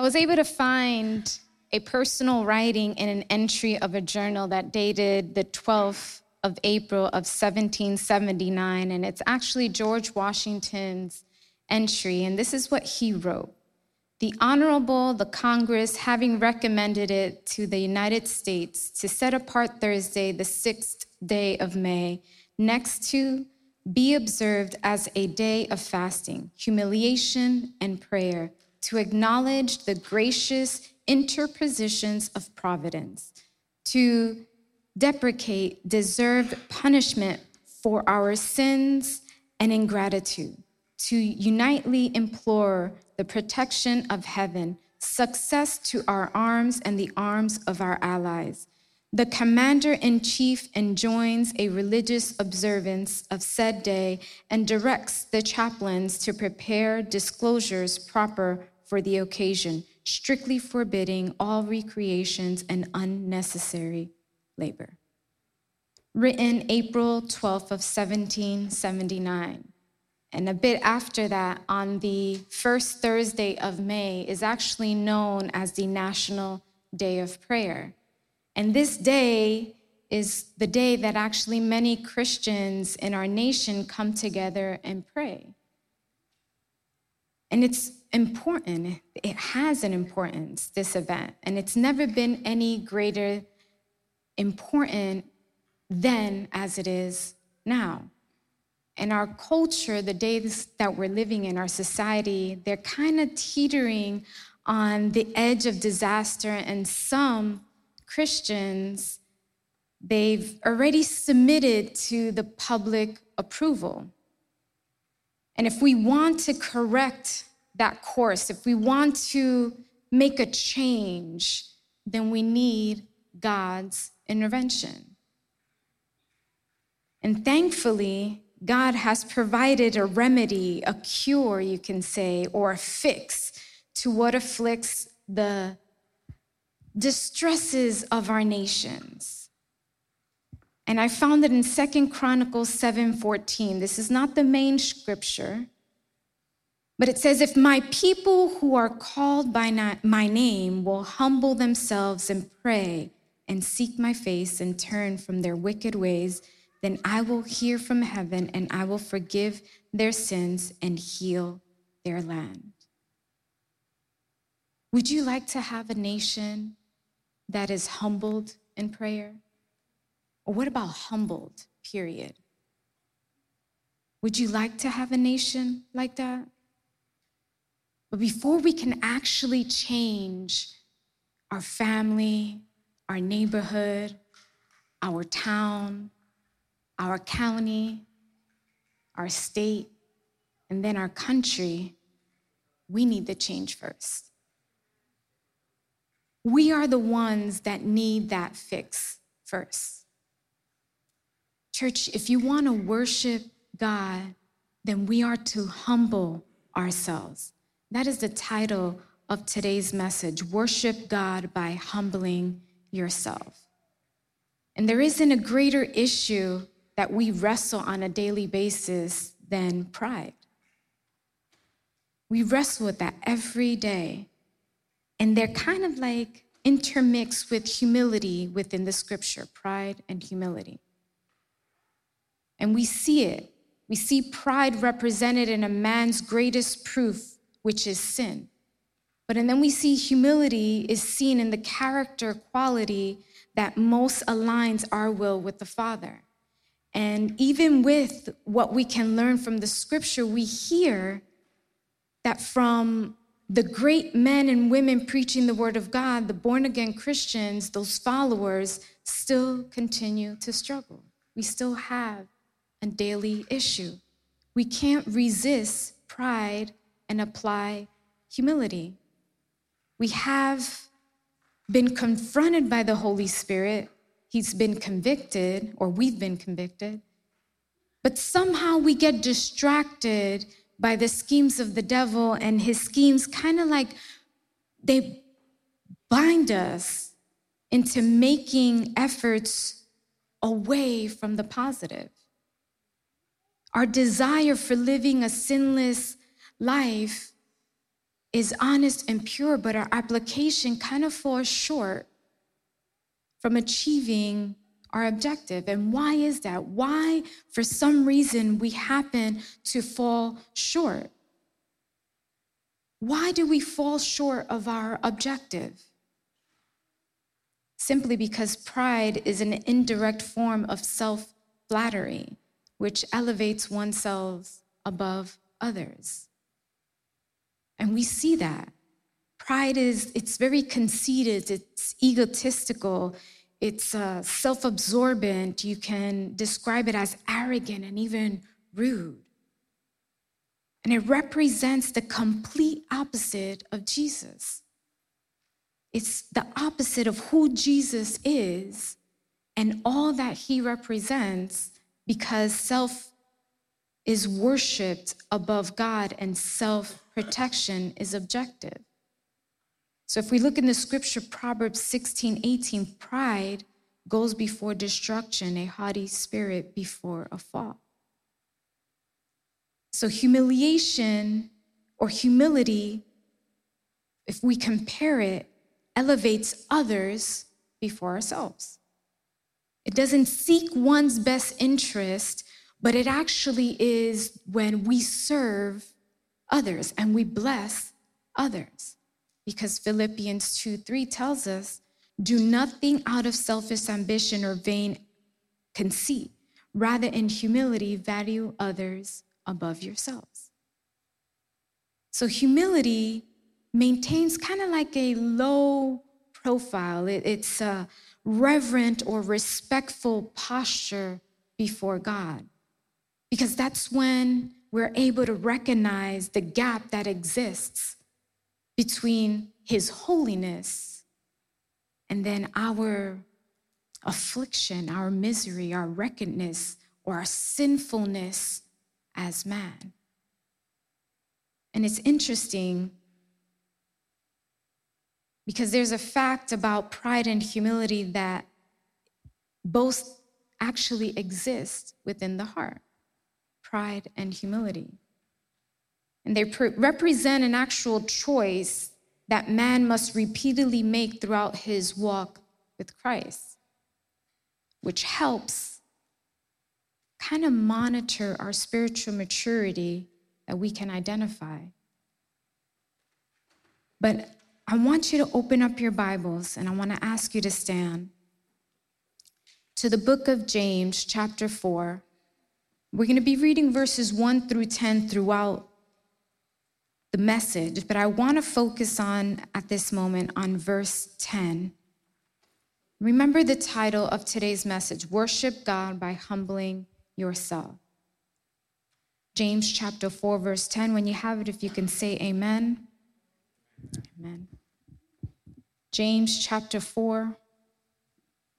I was able to find a personal writing in an entry of a journal that dated the 12th of April of 1779, and it's actually George Washington's entry, and this is what he wrote. The Honorable, the Congress, having recommended it to the United States to set apart Thursday, the sixth day of May, next to be observed as a day of fasting, humiliation, and prayer, to acknowledge the gracious interpositions of providence, to deprecate deserved punishment for our sins and ingratitude, to unitely implore the protection of heaven, success to our arms and the arms of our allies. The commander in chief enjoins a religious observance of said day and directs the chaplains to prepare disclosures proper for the occasion, strictly forbidding all recreations and unnecessary labor. Written April 12th of 1779. And a bit after that, on the first Thursday of May, is actually known as the National Day of Prayer. And this day is the day that actually many Christians in our nation come together and pray. And it's important, it has an importance, this event, and it's never been any greater important then as it is now. In our culture, the days that we're living in, our society, they're kind of teetering on the edge of disaster, and some Christians, they've already submitted to the public approval. And if we want to correct that course, if we want to make a change, then we need God's intervention. And thankfully, God has provided a remedy, a cure, you can say, or a fix to what afflicts the distresses of our nations. And I found that in Second Chronicles 7:14. This is not the main scripture, but it says, If my people who are called by my name will humble themselves and pray and seek my face and turn from their wicked ways, then I will hear from heaven and I will forgive their sins and heal their land. Would you like to have a nation that is humbled in prayer? Or what about humbled, period? Would you like to have a nation like that? But before we can actually change our family, our neighborhood, our town, our county, our state, and then our country, we need the change first. We are the ones that need that fix first. Church, if you want to worship God, then we are to humble ourselves. That is the title of today's message Worship God by Humbling Yourself. And there isn't a greater issue that we wrestle on a daily basis than pride. We wrestle with that every day. And they're kind of like intermixed with humility within the scripture pride and humility. And we see it. We see pride represented in a man's greatest proof which is sin. But and then we see humility is seen in the character quality that most aligns our will with the Father. And even with what we can learn from the scripture, we hear that from the great men and women preaching the word of God, the born again Christians, those followers, still continue to struggle. We still have a daily issue. We can't resist pride and apply humility. We have been confronted by the Holy Spirit, He's been convicted, or we've been convicted, but somehow we get distracted by the schemes of the devil, and his schemes kind of like they bind us into making efforts away from the positive. Our desire for living a sinless life is honest and pure, but our application kind of falls short from achieving our objective. And why is that? Why, for some reason, we happen to fall short? Why do we fall short of our objective? Simply because pride is an indirect form of self flattery, which elevates oneself above others. And we see that. Pride is, it's very conceited, it's egotistical, it's uh, self absorbent. You can describe it as arrogant and even rude. And it represents the complete opposite of Jesus. It's the opposite of who Jesus is and all that he represents because self is worshiped above God and self protection is objective. So if we look in the scripture, Proverbs 16, 18, pride goes before destruction, a haughty spirit before a fall. So humiliation or humility, if we compare it, elevates others before ourselves. It doesn't seek one's best interest, but it actually is when we serve others and we bless others. Because Philippians 2 3 tells us, do nothing out of selfish ambition or vain conceit. Rather, in humility, value others above yourselves. So, humility maintains kind of like a low profile, it, it's a reverent or respectful posture before God. Because that's when we're able to recognize the gap that exists between His holiness and then our affliction, our misery, our reckedness, or our sinfulness as man. And it's interesting because there's a fact about pride and humility that both actually exist within the heart pride and humility. And they pre- represent an actual choice that man must repeatedly make throughout his walk with Christ, which helps kind of monitor our spiritual maturity that we can identify. But I want you to open up your Bibles and I want to ask you to stand to the book of James, chapter 4. We're going to be reading verses 1 through 10 throughout the message, but I want to focus on at this moment on verse 10. Remember the title of today's message Worship God by Humbling Yourself. James chapter 4, verse 10. When you have it, if you can say amen. Amen. James chapter 4,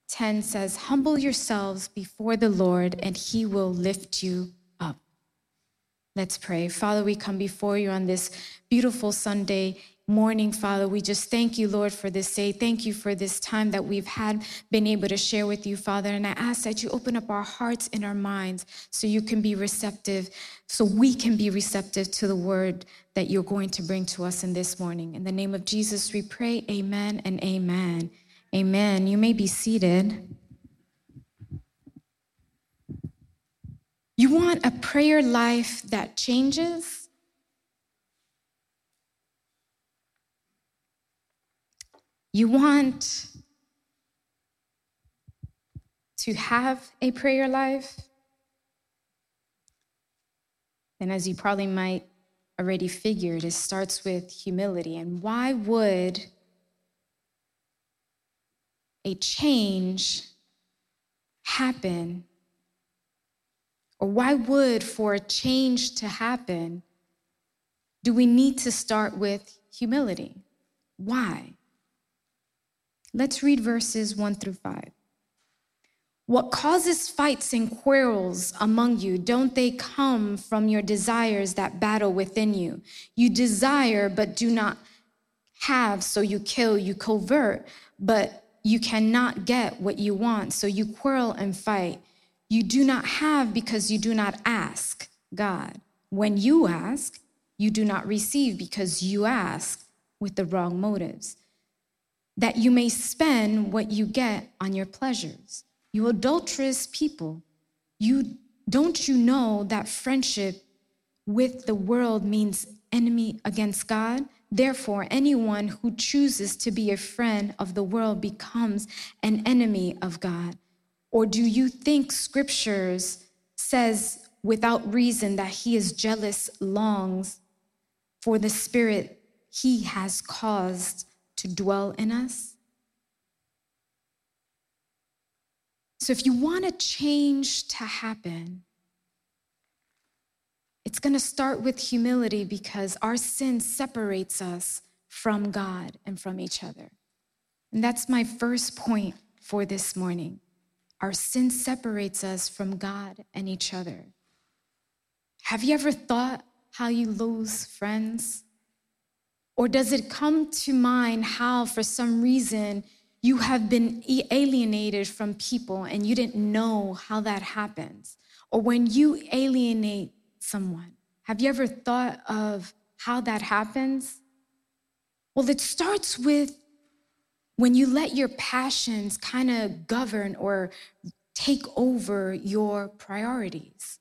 10 says, Humble yourselves before the Lord, and he will lift you up. Let's pray. Father, we come before you on this beautiful Sunday morning, Father. We just thank you, Lord, for this day. Thank you for this time that we've had been able to share with you, Father. And I ask that you open up our hearts and our minds so you can be receptive, so we can be receptive to the word that you're going to bring to us in this morning. In the name of Jesus, we pray, Amen and Amen. Amen. You may be seated. You want a prayer life that changes? You want to have a prayer life? Then, as you probably might already figured, it starts with humility. And why would a change happen? Or why would, for a change to happen, do we need to start with humility? Why? Let's read verses 1 through 5. What causes fights and quarrels among you? Don't they come from your desires that battle within you? You desire, but do not have, so you kill. You covert, but you cannot get what you want, so you quarrel and fight. You do not have because you do not ask God. When you ask, you do not receive because you ask with the wrong motives, that you may spend what you get on your pleasures. You adulterous people, you don't you know that friendship with the world means enemy against God? Therefore, anyone who chooses to be a friend of the world becomes an enemy of God. Or do you think scriptures says without reason that he is jealous longs for the spirit he has caused to dwell in us? So if you want a change to happen, it's going to start with humility because our sin separates us from God and from each other. And that's my first point for this morning. Our sin separates us from God and each other. Have you ever thought how you lose friends? Or does it come to mind how, for some reason, you have been alienated from people and you didn't know how that happens? Or when you alienate someone, have you ever thought of how that happens? Well, it starts with when you let your passions kind of govern or take over your priorities.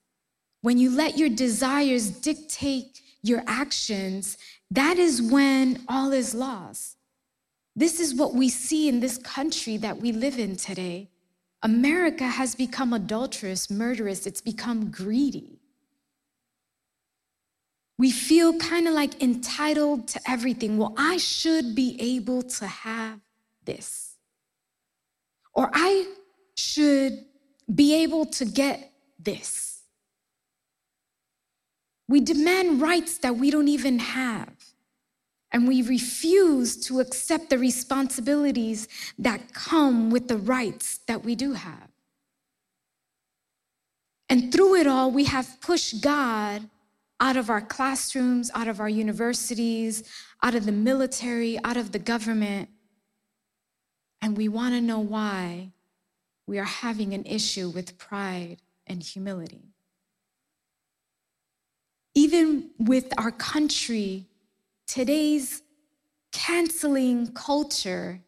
When you let your desires dictate your actions, that is when all is lost. This is what we see in this country that we live in today. America has become adulterous, murderous, it's become greedy. We feel kind of like entitled to everything. Well, I should be able to have this. Or I should be able to get this. We demand rights that we don't even have. And we refuse to accept the responsibilities that come with the rights that we do have. And through it all, we have pushed God out of our classrooms, out of our universities, out of the military, out of the government, and we want to know why we are having an issue with pride and humility. Even with our country, today's canceling culture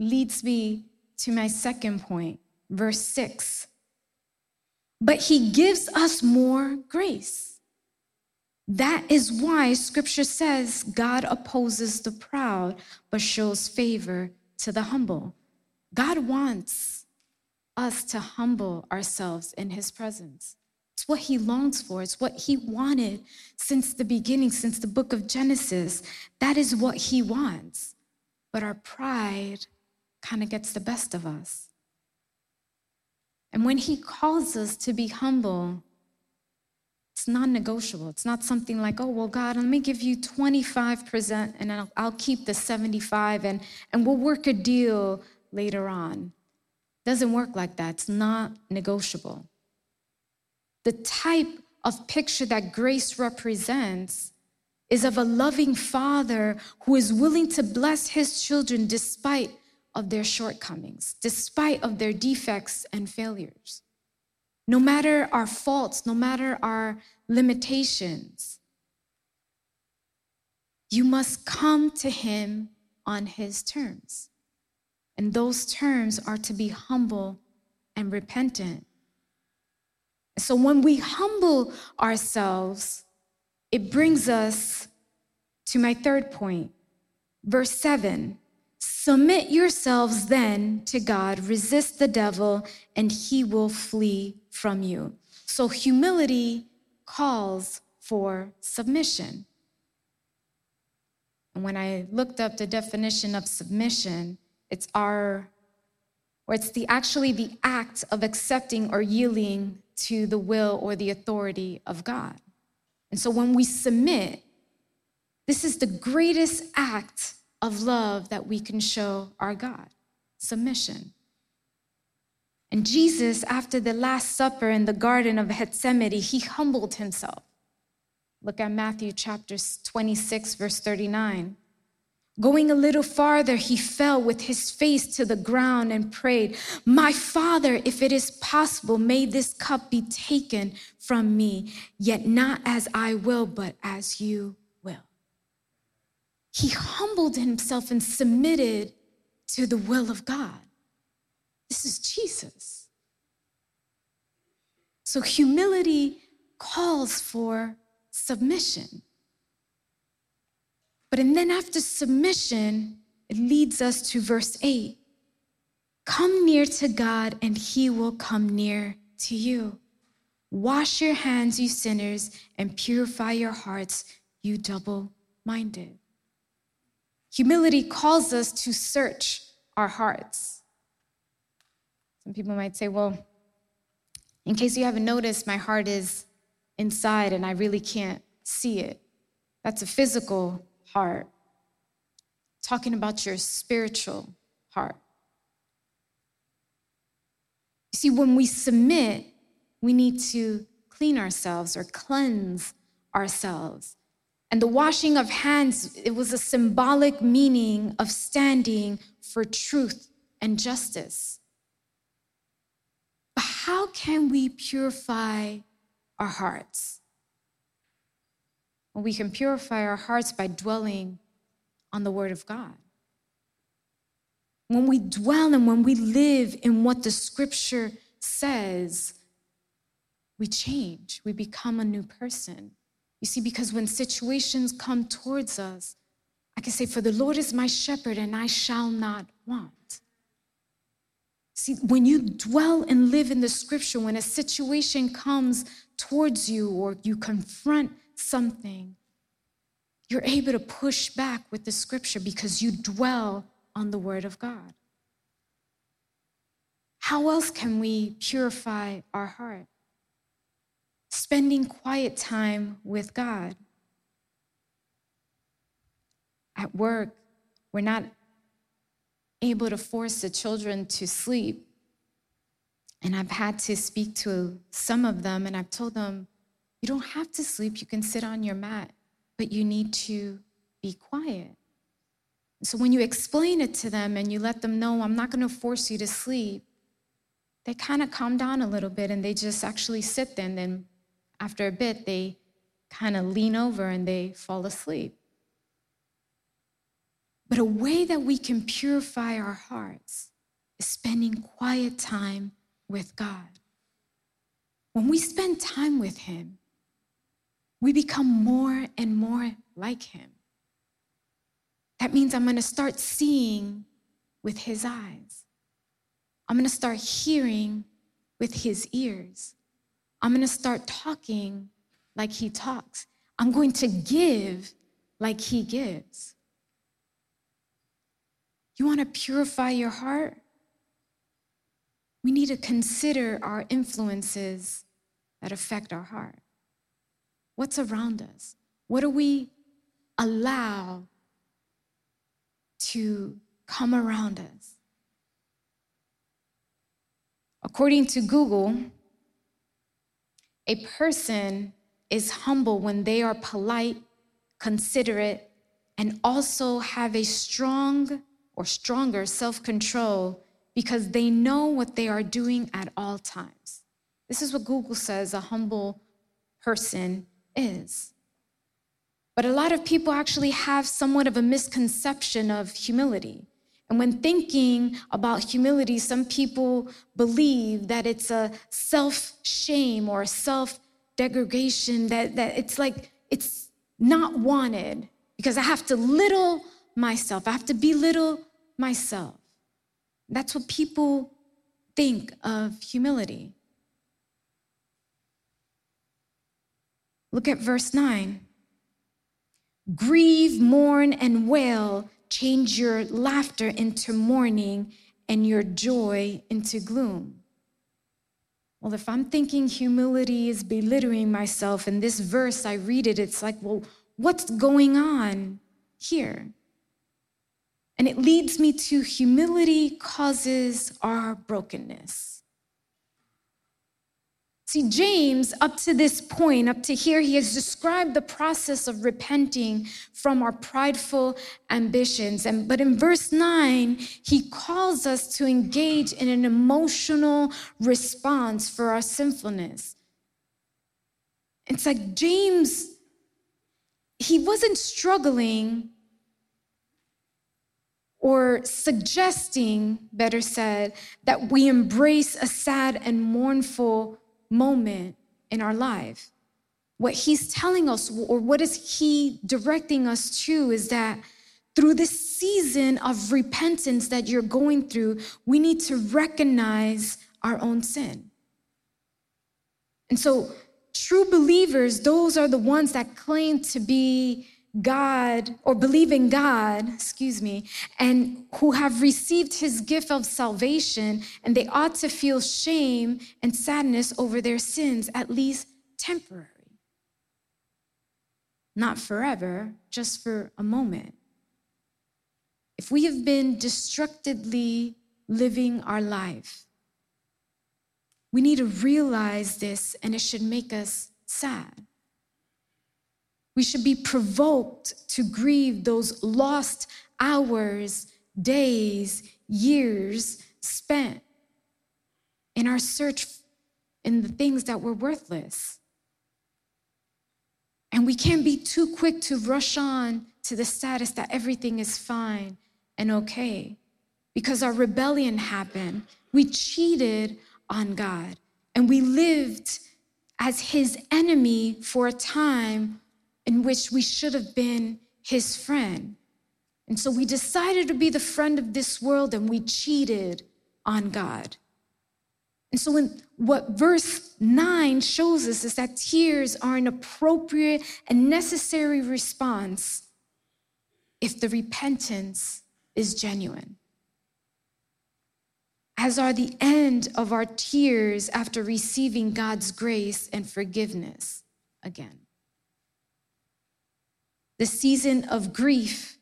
leads me to my second point, verse six. But he gives us more grace. That is why scripture says God opposes the proud, but shows favor to the humble. God wants us to humble ourselves in his presence. It's what he longs for. It's what he wanted since the beginning, since the book of Genesis. That is what he wants. But our pride kind of gets the best of us. And when he calls us to be humble, it's non negotiable. It's not something like, oh, well, God, let me give you 25% and I'll, I'll, keep the 75 and, and we'll work a deal later on. Doesn't work like that. It's not negotiable. The type of picture that grace represents is of a loving father who is willing to bless his children despite of their shortcomings, despite of their defects and failures. No matter our faults, no matter our limitations, you must come to Him on His terms. And those terms are to be humble and repentant. So when we humble ourselves, it brings us to my third point, verse 7 Submit yourselves then to God, resist the devil, and he will flee from you. So humility calls for submission. And when I looked up the definition of submission, it's our or it's the actually the act of accepting or yielding to the will or the authority of God. And so when we submit, this is the greatest act of love that we can show our God submission. And Jesus, after the Last Supper in the Garden of Gethsemane, he humbled himself. Look at Matthew chapter 26, verse 39. Going a little farther, he fell with his face to the ground and prayed, My father, if it is possible, may this cup be taken from me, yet not as I will, but as you will. He humbled himself and submitted to the will of God. This is Jesus. So humility calls for submission. But and then after submission, it leads us to verse 8. Come near to God, and he will come near to you. Wash your hands, you sinners, and purify your hearts, you double minded. Humility calls us to search our hearts. Some people might say, well, in case you haven't noticed, my heart is inside and I really can't see it. That's a physical heart, talking about your spiritual heart. You see, when we submit, we need to clean ourselves or cleanse ourselves. And the washing of hands, it was a symbolic meaning of standing for truth and justice. But how can we purify our hearts? Well, we can purify our hearts by dwelling on the Word of God. When we dwell and when we live in what the Scripture says, we change, we become a new person. You see, because when situations come towards us, I can say, For the Lord is my shepherd, and I shall not want. See, when you dwell and live in the scripture, when a situation comes towards you or you confront something, you're able to push back with the scripture because you dwell on the word of God. How else can we purify our heart? Spending quiet time with God. At work, we're not able to force the children to sleep. And I've had to speak to some of them, and I've told them, you don't have to sleep. You can sit on your mat, but you need to be quiet. So when you explain it to them and you let them know, I'm not going to force you to sleep, they kind of calm down a little bit and they just actually sit there. And then after a bit, they kind of lean over and they fall asleep. But a way that we can purify our hearts is spending quiet time with God. When we spend time with Him, we become more and more like him. That means I'm going to start seeing with his eyes. I'm going to start hearing with his ears. I'm going to start talking like he talks. I'm going to give like he gives. You want to purify your heart? We need to consider our influences that affect our heart. What's around us? What do we allow to come around us? According to Google, a person is humble when they are polite, considerate, and also have a strong or stronger self control because they know what they are doing at all times. This is what Google says a humble person is. But a lot of people actually have somewhat of a misconception of humility. And when thinking about humility, some people believe that it's a self shame or self degradation, that, that it's like it's not wanted because I have to little myself, I have to belittle myself. That's what people think of humility. Look at verse 9. Grieve, mourn, and wail. Change your laughter into mourning and your joy into gloom. Well, if I'm thinking humility is belittling myself, in this verse I read it, it's like, well, what's going on here? And it leads me to humility causes our brokenness. See, James, up to this point, up to here, he has described the process of repenting from our prideful ambitions. And but in verse 9, he calls us to engage in an emotional response for our sinfulness. It's like James, he wasn't struggling or suggesting, better said, that we embrace a sad and mournful moment in our life. What he's telling us, or what is he directing us to, is that through this season of repentance that you're going through, we need to recognize our own sin. And so, true believers, those are the ones that claim to be God or believe in God, excuse me, and who have received his gift of salvation, and they ought to feel shame and sadness over their sins, at least temporary. Not forever, just for a moment. If we have been destructively living our life, we need to realize this, and it should make us sad. We should be provoked to grieve those lost hours, days, years spent in our search in the things that were worthless. And we can't be too quick to rush on to the status that everything is fine and okay because our rebellion happened. We cheated on God and we lived as his enemy for a time in which we should have been his friend. And so we decided to be the friend of this world and we cheated on God. And so, in what verse 9 shows us is that tears are an appropriate and necessary response if the repentance is genuine. As are the end of our tears after receiving God's grace and forgiveness again. The season of grief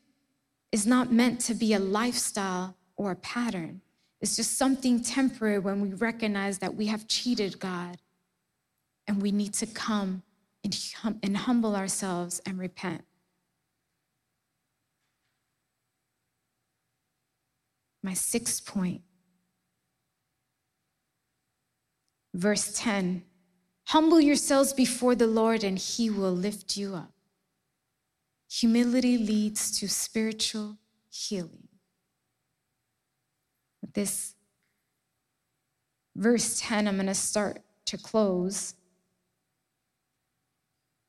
is not meant to be a lifestyle or a pattern. It's just something temporary when we recognize that we have cheated God and we need to come and, hum- and humble ourselves and repent. My sixth point, verse 10 Humble yourselves before the Lord, and he will lift you up. Humility leads to spiritual healing. With this verse 10, I'm going to start to close.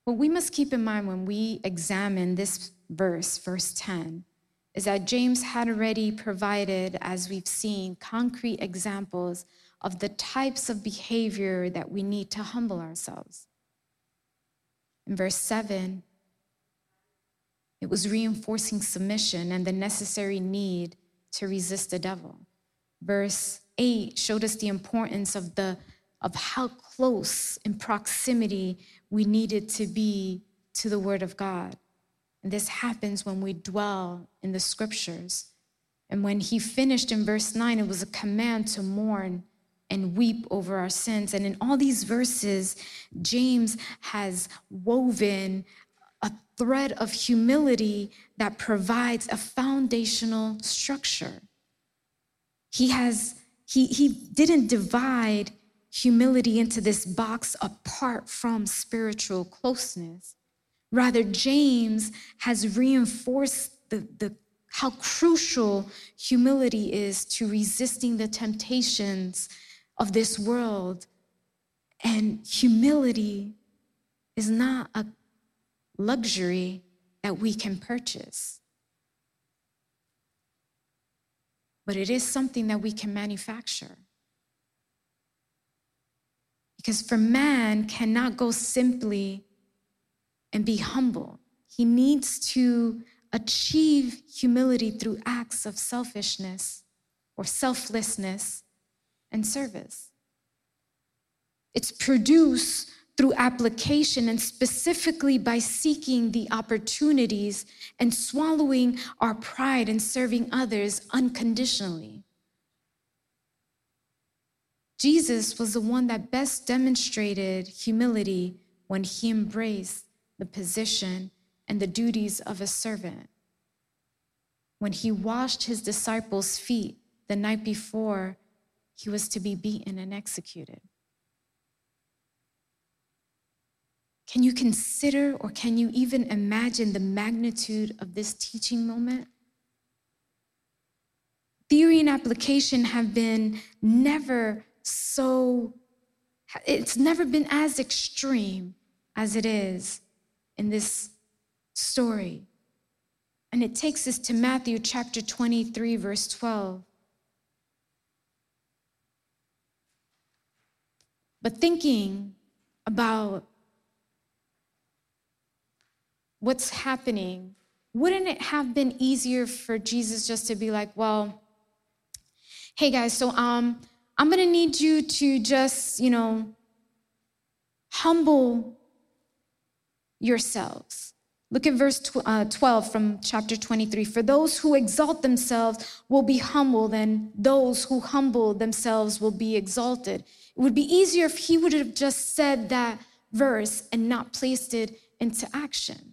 What we must keep in mind when we examine this verse, verse 10, is that James had already provided, as we've seen, concrete examples of the types of behavior that we need to humble ourselves. In verse 7, it was reinforcing submission and the necessary need to resist the devil. Verse 8 showed us the importance of the of how close in proximity we needed to be to the word of God. And this happens when we dwell in the scriptures. And when he finished in verse 9, it was a command to mourn and weep over our sins. And in all these verses, James has woven a thread of humility that provides a foundational structure. He has he he didn't divide humility into this box apart from spiritual closeness. Rather, James has reinforced the, the how crucial humility is to resisting the temptations of this world. And humility is not a luxury that we can purchase. But it is something that we can manufacture. Because for man cannot go simply and be humble. He needs to achieve humility through acts of selfishness or selflessness and service. It's produced through application and specifically by seeking the opportunities and swallowing our pride and serving others unconditionally. Jesus was the one that best demonstrated humility when he embraced the position and the duties of a servant. When he washed his disciples' feet the night before he was to be beaten and executed. Can you consider or can you even imagine the magnitude of this teaching moment? Theory and application have been never so, it's never been as extreme as it is in this story. And it takes us to Matthew chapter 23, verse 12. But thinking about what's happening, wouldn't it have been easier for Jesus just to be like, well, hey guys, so um, I'm gonna need you to just, you know, humble yourselves. Look at verse uh, 12 from chapter 23. For those who exalt themselves will be humbled, and those who humble themselves will be exalted. It would be easier if he would have just said that verse and not placed it into action.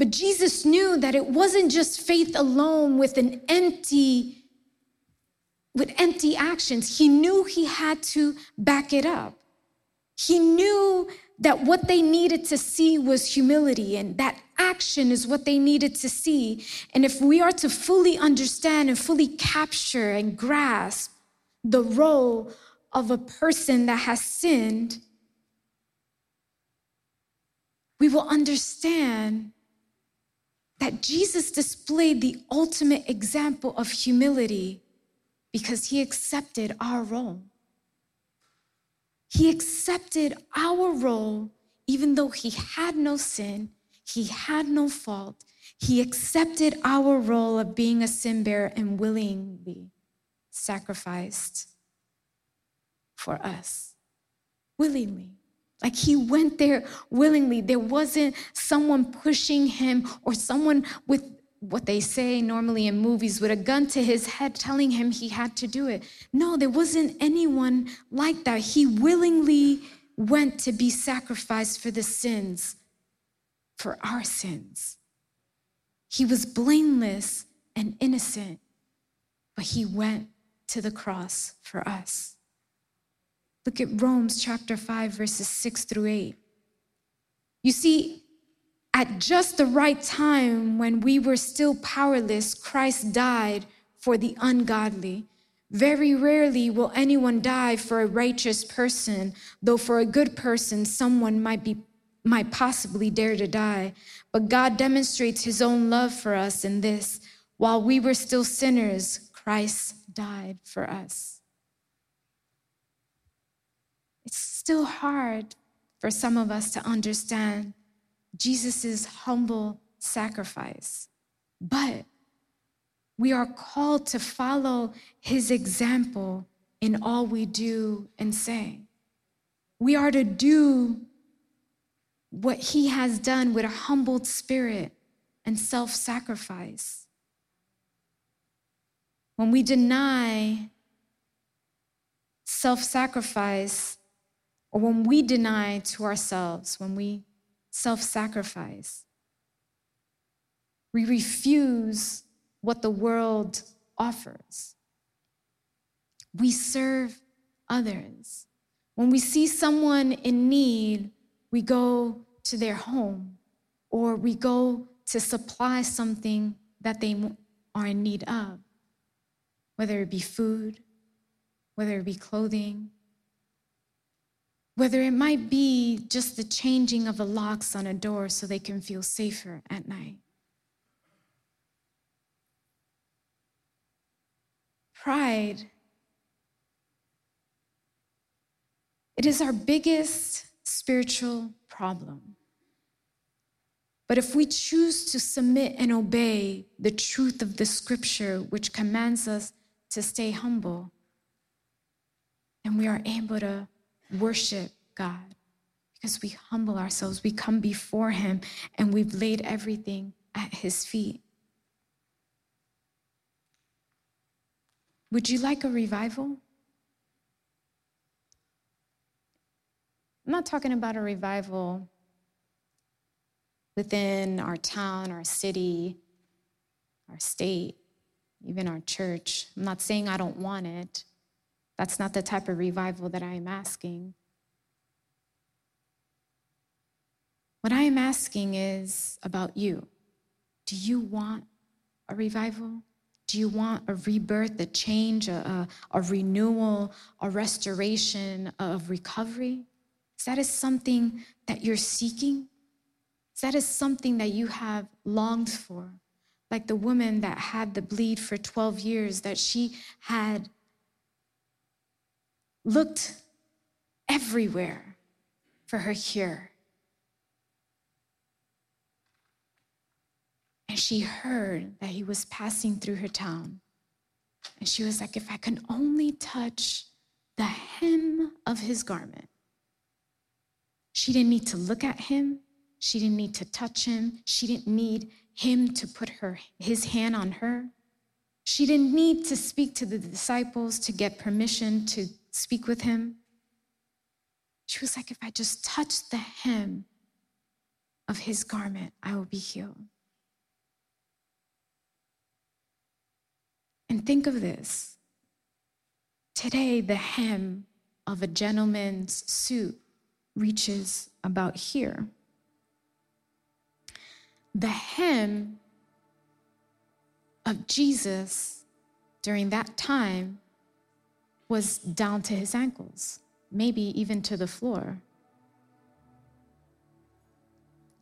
But Jesus knew that it wasn't just faith alone with an empty with empty actions. He knew he had to back it up. He knew that what they needed to see was humility, and that action is what they needed to see. And if we are to fully understand and fully capture and grasp the role of a person that has sinned, we will understand that Jesus displayed the ultimate example of humility because he accepted our role. He accepted our role even though he had no sin, he had no fault. He accepted our role of being a sin bearer and willingly sacrificed for us. Willingly. Like he went there willingly. There wasn't someone pushing him or someone with what they say normally in movies with a gun to his head telling him he had to do it. No, there wasn't anyone like that. He willingly went to be sacrificed for the sins, for our sins. He was blameless and innocent, but he went to the cross for us. Look at Romans chapter 5, verses 6 through 8. You see, at just the right time, when we were still powerless, Christ died for the ungodly. Very rarely will anyone die for a righteous person, though for a good person, someone might be might possibly dare to die. But God demonstrates his own love for us in this while we were still sinners, Christ died for us. It's still hard for some of us to understand Jesus' humble sacrifice. But we are called to follow his example in all we do and say. We are to do what he has done with a humbled spirit and self sacrifice. When we deny self sacrifice, or when we deny to ourselves, when we self sacrifice. We refuse what the world offers. We serve others. When we see someone in need, we go to their home or we go to supply something that they are in need of, whether it be food, whether it be clothing, whether it might be just the changing of the locks on a door so they can feel safer at night. Pride. It is our biggest spiritual problem. But if we choose to submit and obey the truth of the scripture, which commands us to stay humble, then we are able to worship God because we humble ourselves. We come before Him and we've laid everything at His feet. Would you like a revival? I'm not talking about a revival within our town, our city, our state, even our church. I'm not saying I don't want it. That's not the type of revival that I am asking. What I am asking is about you. Do you want a revival? Do you want a rebirth, a change, a, a, a renewal, a restoration of recovery? Is that is something that you're seeking? Is that is something that you have longed for? Like the woman that had the bleed for 12 years, that she had looked everywhere for her cure. And she heard that he was passing through her town. And she was like, if I can only touch the hem of his garment. She didn't need to look at him. She didn't need to touch him. She didn't need him to put her, his hand on her. She didn't need to speak to the disciples to get permission to speak with him. She was like, if I just touch the hem of his garment, I will be healed. And think of this today, the hem of a gentleman's suit reaches about here. The hem of Jesus during that time was down to his ankles, maybe even to the floor.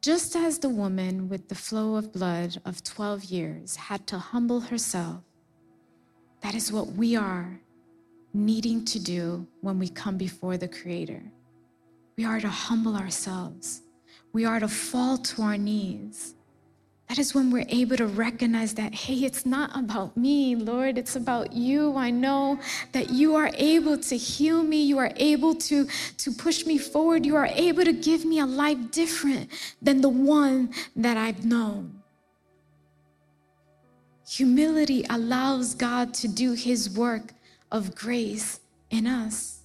Just as the woman with the flow of blood of 12 years had to humble herself that is what we are needing to do when we come before the Creator. We are to humble ourselves, we are to fall to our knees. That is when we're able to recognize that, hey, it's not about me, Lord, it's about you. I know that you are able to heal me. You are able to, to push me forward. You are able to give me a life different than the one that I've known. Humility allows God to do his work of grace in us.